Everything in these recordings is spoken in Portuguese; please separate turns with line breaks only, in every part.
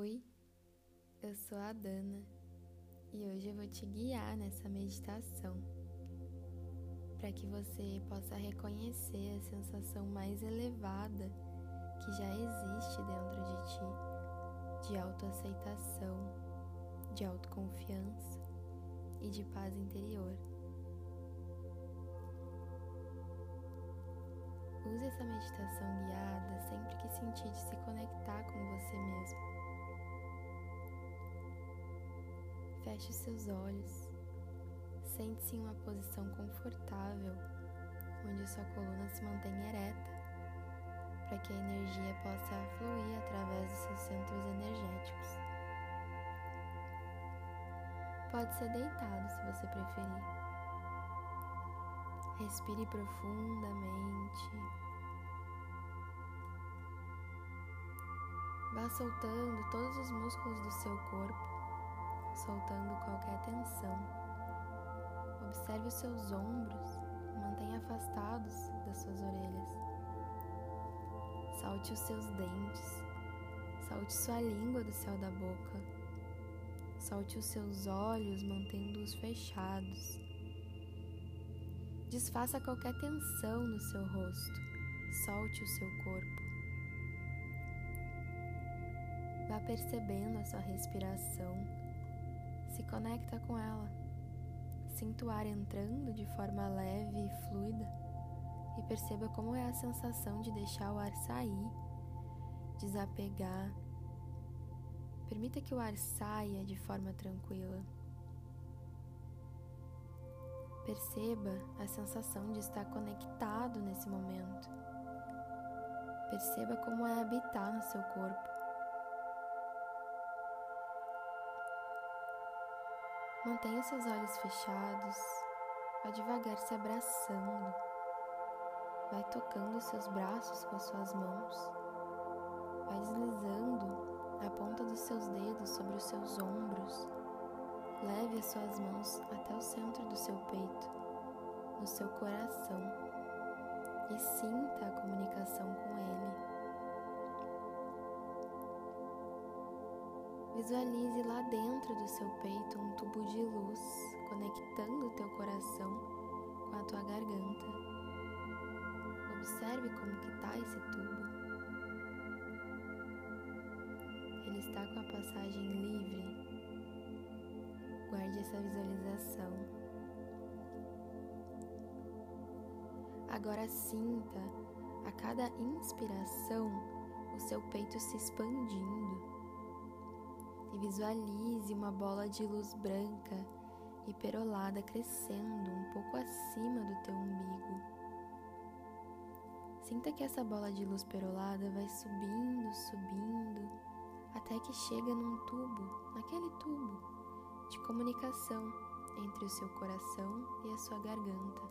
Oi, eu sou a Dana e hoje eu vou te guiar nessa meditação para que você possa reconhecer a sensação mais elevada que já existe dentro de ti de autoaceitação, de autoconfiança e de paz interior. Use essa meditação guiada sempre que sentir de se conectar com você mesmo. Feche seus olhos. Sente-se em uma posição confortável, onde sua coluna se mantém ereta, para que a energia possa fluir através dos seus centros energéticos. Pode ser deitado se você preferir. Respire profundamente. Vá soltando todos os músculos do seu corpo soltando qualquer tensão. Observe os seus ombros, mantenha afastados das suas orelhas. Salte os seus dentes, salte sua língua do céu da boca. Salte os seus olhos, mantendo-os fechados. Desfaça qualquer tensão no seu rosto. Solte o seu corpo. Vá percebendo a sua respiração se conecta com ela. Sinta o ar entrando de forma leve e fluida e perceba como é a sensação de deixar o ar sair, desapegar. Permita que o ar saia de forma tranquila. Perceba a sensação de estar conectado nesse momento. Perceba como é habitar no seu corpo. Mantenha seus olhos fechados, vá devagar se abraçando, vai tocando seus braços com as suas mãos, vai deslizando a ponta dos seus dedos sobre os seus ombros, leve as suas mãos até o centro do seu peito, no seu coração. E sinta a comunicação com ele. Visualize lá dentro do seu peito de luz conectando o teu coração com a tua garganta. Observe como que está esse tubo. Ele está com a passagem livre. Guarde essa visualização. Agora sinta a cada inspiração o seu peito se expandindo visualize uma bola de luz branca e perolada crescendo um pouco acima do teu umbigo. Sinta que essa bola de luz perolada vai subindo, subindo, até que chega num tubo, naquele tubo de comunicação entre o seu coração e a sua garganta.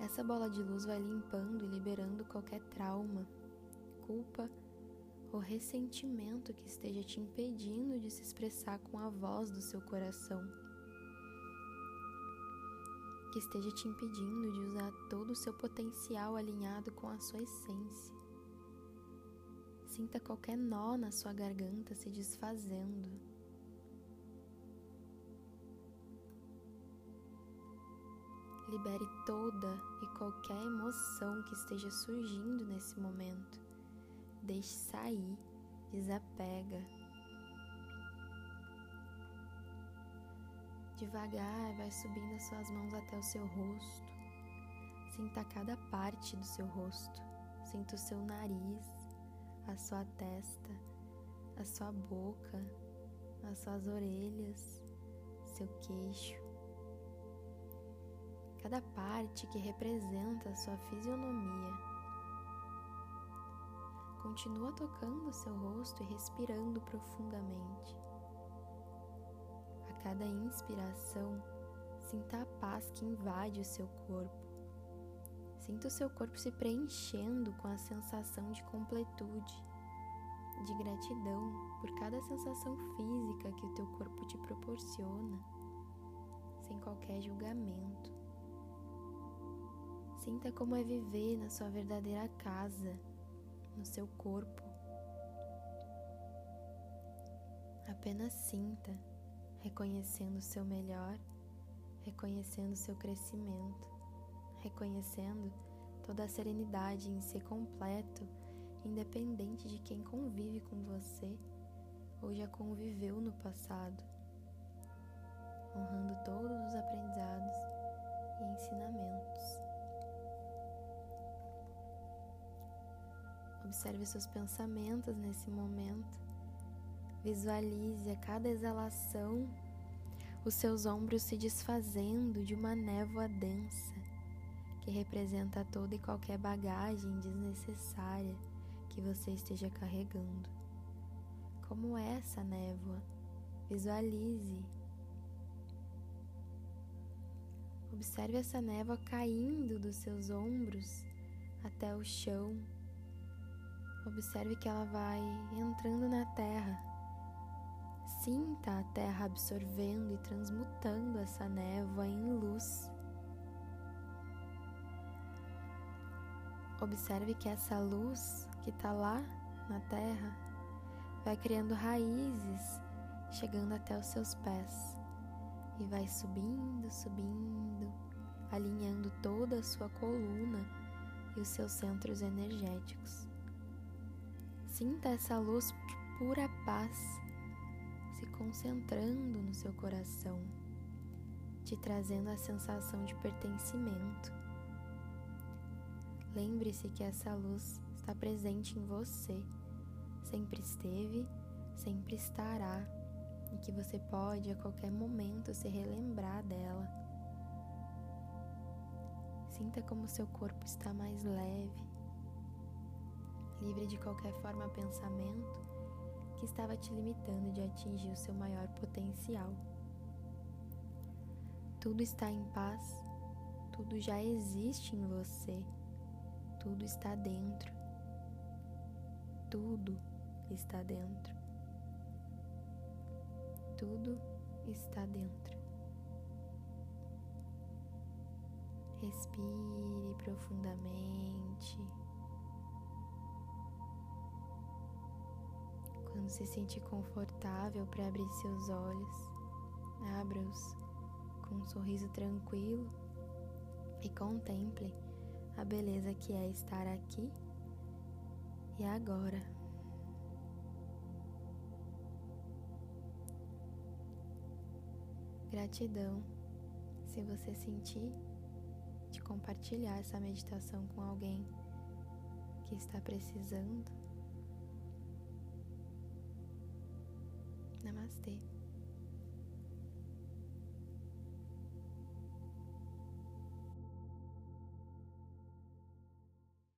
Essa bola de luz vai limpando e liberando qualquer trauma, culpa ou ressentimento que esteja te impedindo de se expressar com a voz do seu coração, que esteja te impedindo de usar todo o seu potencial alinhado com a sua essência. Sinta qualquer nó na sua garganta se desfazendo. Libere toda e qualquer emoção que esteja surgindo nesse momento deixe sair, desapega. Devagar, vai subindo as suas mãos até o seu rosto. Sinta cada parte do seu rosto. Sinta o seu nariz, a sua testa, a sua boca, as suas orelhas, seu queixo. Cada parte que representa a sua fisionomia Continua tocando seu rosto e respirando profundamente. A cada inspiração, sinta a paz que invade o seu corpo. Sinta o seu corpo se preenchendo com a sensação de completude, de gratidão por cada sensação física que o teu corpo te proporciona, sem qualquer julgamento. Sinta como é viver na sua verdadeira casa no seu corpo. Apenas sinta, reconhecendo o seu melhor, reconhecendo o seu crescimento, reconhecendo toda a serenidade em ser completo, independente de quem convive com você ou já conviveu no passado, honrando todos os aprendizados Observe seus pensamentos nesse momento. Visualize a cada exalação os seus ombros se desfazendo de uma névoa densa que representa toda e qualquer bagagem desnecessária que você esteja carregando. Como é essa névoa? Visualize. Observe essa névoa caindo dos seus ombros até o chão Observe que ela vai entrando na terra. Sinta a terra absorvendo e transmutando essa névoa em luz. Observe que essa luz que está lá na terra vai criando raízes, chegando até os seus pés e vai subindo, subindo, alinhando toda a sua coluna e os seus centros energéticos. Sinta essa luz de pura paz se concentrando no seu coração, te trazendo a sensação de pertencimento. Lembre-se que essa luz está presente em você, sempre esteve, sempre estará, e que você pode a qualquer momento se relembrar dela. Sinta como seu corpo está mais leve, livre de qualquer forma pensamento que estava te limitando de atingir o seu maior potencial. Tudo está em paz, tudo já existe em você, tudo está dentro. Tudo está dentro. Tudo está dentro. Respire profundamente. Se sentir confortável para abrir seus olhos, abra-os com um sorriso tranquilo e contemple a beleza que é estar aqui e agora. Gratidão se você sentir de compartilhar essa meditação com alguém que está precisando. Namastê.